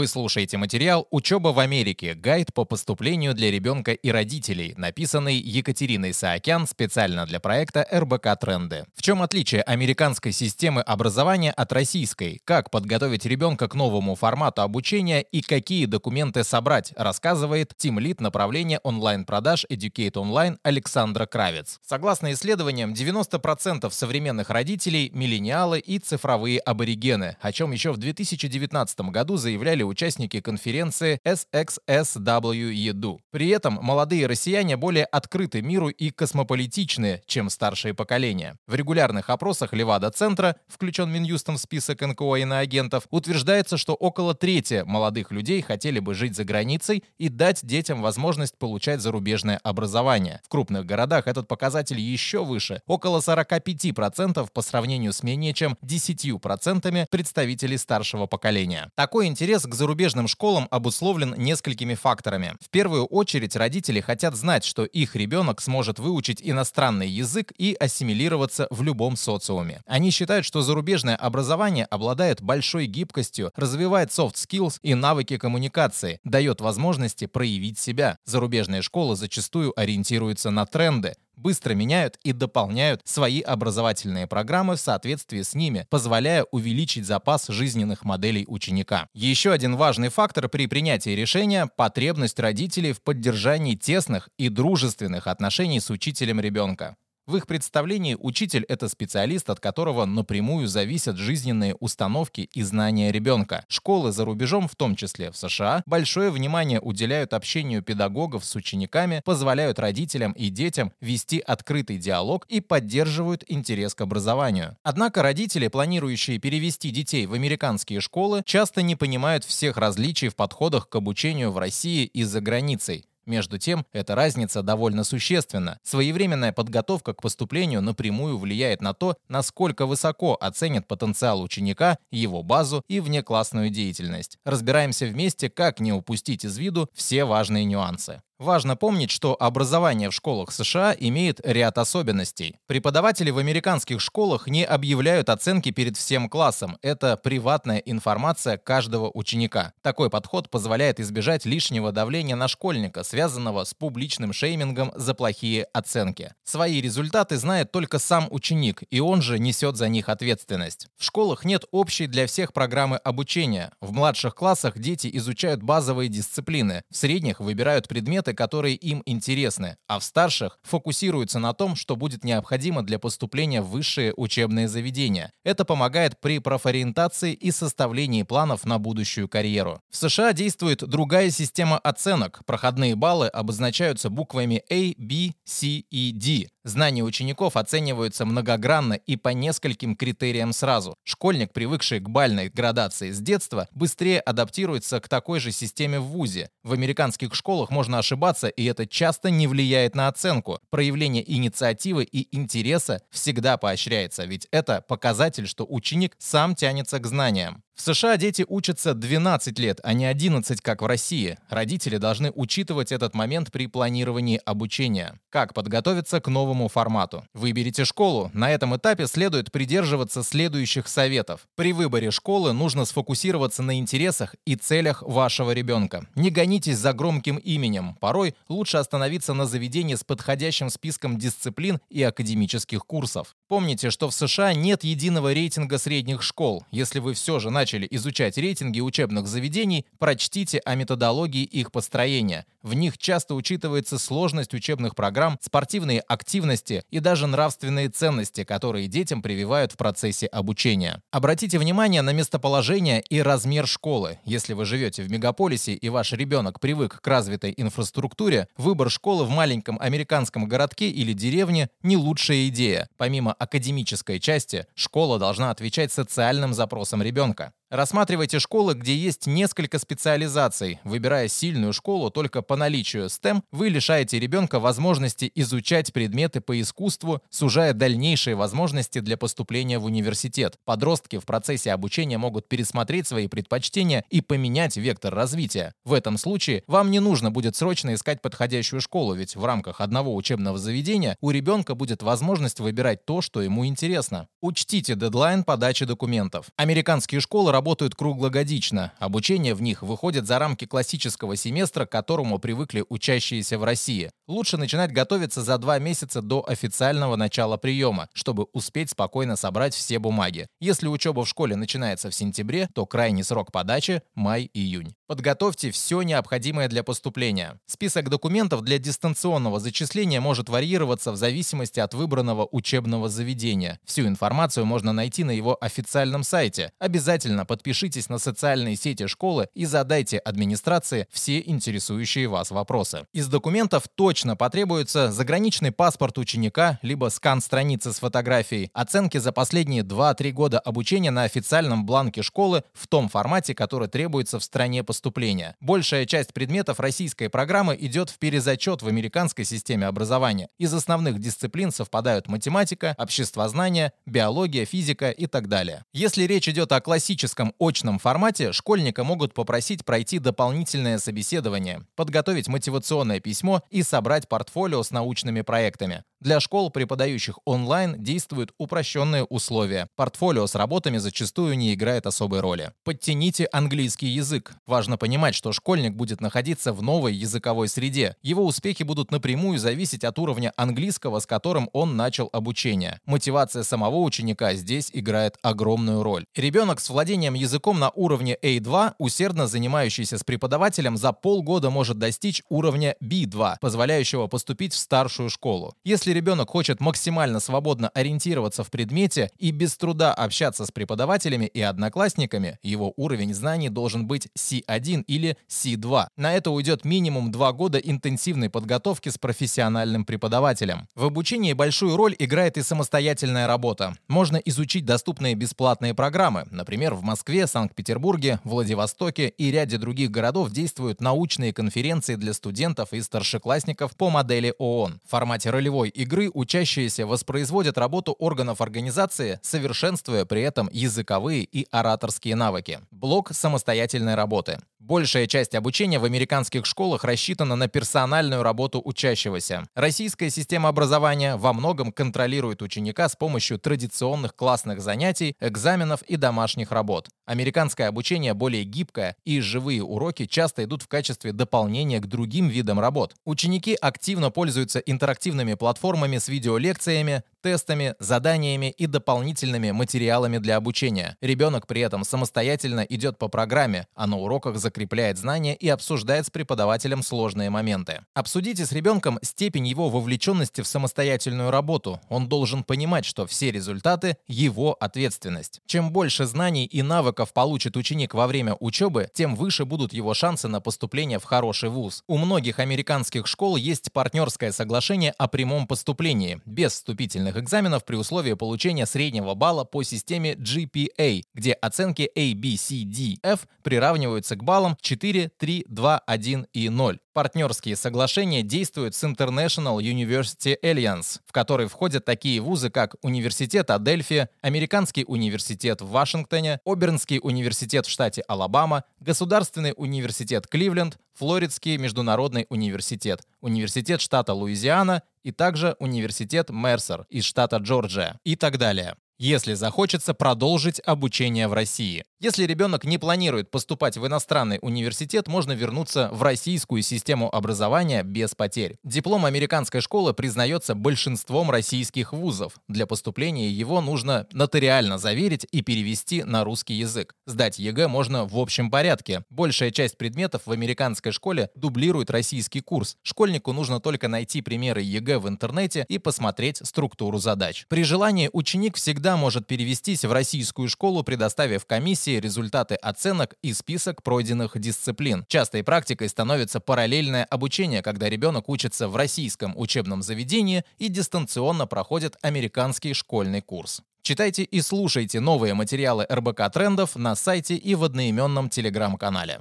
Вы слушаете материал «Учеба в Америке. Гайд по поступлению для ребенка и родителей», написанный Екатериной Саакян специально для проекта РБК Тренды. В чем отличие американской системы образования от российской? Как подготовить ребенка к новому формату обучения и какие документы собрать, рассказывает тимлит направления онлайн-продаж Educate Online Александра Кравец. Согласно исследованиям, 90% современных родителей – миллениалы и цифровые аборигены, о чем еще в 2019 году заявляли участники конференции SXSW-EDU. При этом молодые россияне более открыты миру и космополитичны, чем старшие поколения. В регулярных опросах Левада-центра, включен Минюстом в список НКО иноагентов, утверждается, что около трети молодых людей хотели бы жить за границей и дать детям возможность получать зарубежное образование. В крупных городах этот показатель еще выше, около 45% по сравнению с менее чем 10% представителей старшего поколения. Такой интерес к зарубежным школам обусловлен несколькими факторами. В первую очередь родители хотят знать, что их ребенок сможет выучить иностранный язык и ассимилироваться в любом социуме. Они считают, что зарубежное образование обладает большой гибкостью, развивает soft skills и навыки коммуникации, дает возможности проявить себя. Зарубежные школы зачастую ориентируются на тренды, быстро меняют и дополняют свои образовательные программы в соответствии с ними, позволяя увеличить запас жизненных моделей ученика. Еще один важный фактор при принятии решения – потребность родителей в поддержании тесных и дружественных отношений с учителем ребенка. В их представлении учитель – это специалист, от которого напрямую зависят жизненные установки и знания ребенка. Школы за рубежом, в том числе в США, большое внимание уделяют общению педагогов с учениками, позволяют родителям и детям вести открытый диалог и поддерживают интерес к образованию. Однако родители, планирующие перевести детей в американские школы, часто не понимают всех различий в подходах к обучению в России и за границей. Между тем, эта разница довольно существенна. Своевременная подготовка к поступлению напрямую влияет на то, насколько высоко оценят потенциал ученика, его базу и внеклассную деятельность. Разбираемся вместе, как не упустить из виду все важные нюансы. Важно помнить, что образование в школах США имеет ряд особенностей. Преподаватели в американских школах не объявляют оценки перед всем классом. Это приватная информация каждого ученика. Такой подход позволяет избежать лишнего давления на школьника, связанного с публичным шеймингом за плохие оценки. Свои результаты знает только сам ученик, и он же несет за них ответственность. В школах нет общей для всех программы обучения. В младших классах дети изучают базовые дисциплины, в средних выбирают предметы, предметы, которые им интересны, а в старших фокусируются на том, что будет необходимо для поступления в высшие учебные заведения. Это помогает при профориентации и составлении планов на будущую карьеру. В США действует другая система оценок. Проходные баллы обозначаются буквами A, B, C и D. Знания учеников оцениваются многогранно и по нескольким критериям сразу. Школьник, привыкший к бальной градации с детства, быстрее адаптируется к такой же системе в ВУЗе. В американских школах можно ошибаться, и это часто не влияет на оценку. Проявление инициативы и интереса всегда поощряется, ведь это показатель, что ученик сам тянется к знаниям. В США дети учатся 12 лет, а не 11, как в России. Родители должны учитывать этот момент при планировании обучения. Как подготовиться к новому формату? Выберите школу. На этом этапе следует придерживаться следующих советов. При выборе школы нужно сфокусироваться на интересах и целях вашего ребенка. Не гонитесь за громким именем. Порой лучше остановиться на заведении с подходящим списком дисциплин и академических курсов. Помните, что в США нет единого рейтинга средних школ. Если вы все же начали начали изучать рейтинги учебных заведений, прочтите о методологии их построения. В них часто учитывается сложность учебных программ, спортивные активности и даже нравственные ценности, которые детям прививают в процессе обучения. Обратите внимание на местоположение и размер школы. Если вы живете в мегаполисе и ваш ребенок привык к развитой инфраструктуре, выбор школы в маленьком американском городке или деревне не лучшая идея. Помимо академической части, школа должна отвечать социальным запросам ребенка. Рассматривайте школы, где есть несколько специализаций. Выбирая сильную школу только по наличию STEM, вы лишаете ребенка возможности изучать предметы по искусству, сужая дальнейшие возможности для поступления в университет. Подростки в процессе обучения могут пересмотреть свои предпочтения и поменять вектор развития. В этом случае вам не нужно будет срочно искать подходящую школу, ведь в рамках одного учебного заведения у ребенка будет возможность выбирать то, что ему интересно. Учтите дедлайн подачи документов. Американские школы работают круглогодично. Обучение в них выходит за рамки классического семестра, к которому привыкли учащиеся в России. Лучше начинать готовиться за два месяца до официального начала приема, чтобы успеть спокойно собрать все бумаги. Если учеба в школе начинается в сентябре, то крайний срок подачи – май-июнь. Подготовьте все необходимое для поступления. Список документов для дистанционного зачисления может варьироваться в зависимости от выбранного учебного заведения. Всю информацию можно найти на его официальном сайте. Обязательно подпишитесь на социальные сети школы и задайте администрации все интересующие вас вопросы. Из документов точно потребуется заграничный паспорт ученика, либо скан страницы с фотографией, оценки за последние 2-3 года обучения на официальном бланке школы в том формате, который требуется в стране поступления. Большая часть предметов российской программы идет в перезачет в американской системе образования. Из основных дисциплин совпадают математика, обществознание, биология, физика и так далее. Если речь идет о классическом очном формате, школьника могут попросить пройти дополнительное собеседование, подготовить мотивационное письмо и собрать портфолио с научными проектами. Для школ, преподающих онлайн, действуют упрощенные условия. Портфолио с работами зачастую не играет особой роли. Подтяните английский язык. Важно понимать, что школьник будет находиться в новой языковой среде. Его успехи будут напрямую зависеть от уровня английского, с которым он начал обучение. Мотивация самого ученика здесь играет огромную роль. Ребенок с владением языком на уровне A2, усердно занимающийся с преподавателем, за полгода может достичь уровня B2, позволяющего поступить в старшую школу. Если если ребенок хочет максимально свободно ориентироваться в предмете и без труда общаться с преподавателями и одноклассниками, его уровень знаний должен быть C1 или C2. На это уйдет минимум 2 года интенсивной подготовки с профессиональным преподавателем. В обучении большую роль играет и самостоятельная работа. Можно изучить доступные бесплатные программы. Например, в Москве, Санкт-Петербурге, Владивостоке и ряде других городов действуют научные конференции для студентов и старшеклассников по модели ООН. В формате ролевой игры учащиеся воспроизводят работу органов организации, совершенствуя при этом языковые и ораторские навыки. Блок самостоятельной работы. Большая часть обучения в американских школах рассчитана на персональную работу учащегося. Российская система образования во многом контролирует ученика с помощью традиционных классных занятий, экзаменов и домашних работ. Американское обучение более гибкое, и живые уроки часто идут в качестве дополнения к другим видам работ. Ученики активно пользуются интерактивными платформами с видеолекциями, тестами, заданиями и дополнительными материалами для обучения. Ребенок при этом самостоятельно идет по программе, а на уроках закрепляет знания и обсуждает с преподавателем сложные моменты. Обсудите с ребенком степень его вовлеченности в самостоятельную работу. Он должен понимать, что все результаты – его ответственность. Чем больше знаний и навыков получит ученик во время учебы, тем выше будут его шансы на поступление в хороший вуз. У многих американских школ есть партнерское соглашение о прямом поступлении, без вступительных вступительных экзаменов при условии получения среднего балла по системе GPA, где оценки A, B, C, D, F приравниваются к баллам 4, 3, 2, 1 и 0. Партнерские соглашения действуют с International University Alliance, в который входят такие вузы, как Университет Адельфи, Американский университет в Вашингтоне, Обернский университет в штате Алабама, Государственный университет Кливленд, Флоридский международный университет, Университет штата Луизиана и также Университет Мерсер из штата Джорджия и так далее если захочется продолжить обучение в России. Если ребенок не планирует поступать в иностранный университет, можно вернуться в российскую систему образования без потерь. Диплом американской школы признается большинством российских вузов. Для поступления его нужно нотариально заверить и перевести на русский язык. Сдать ЕГЭ можно в общем порядке. Большая часть предметов в американской школе дублирует российский курс. Школьнику нужно только найти примеры ЕГЭ в интернете и посмотреть структуру задач. При желании ученик всегда может перевестись в российскую школу, предоставив комиссии комиссии результаты оценок и список пройденных дисциплин. Частой практикой становится параллельное обучение, когда ребенок учится в российском учебном заведении и дистанционно проходит американский школьный курс. Читайте и слушайте новые материалы РБК Трендов на сайте и в одноименном телеграм-канале.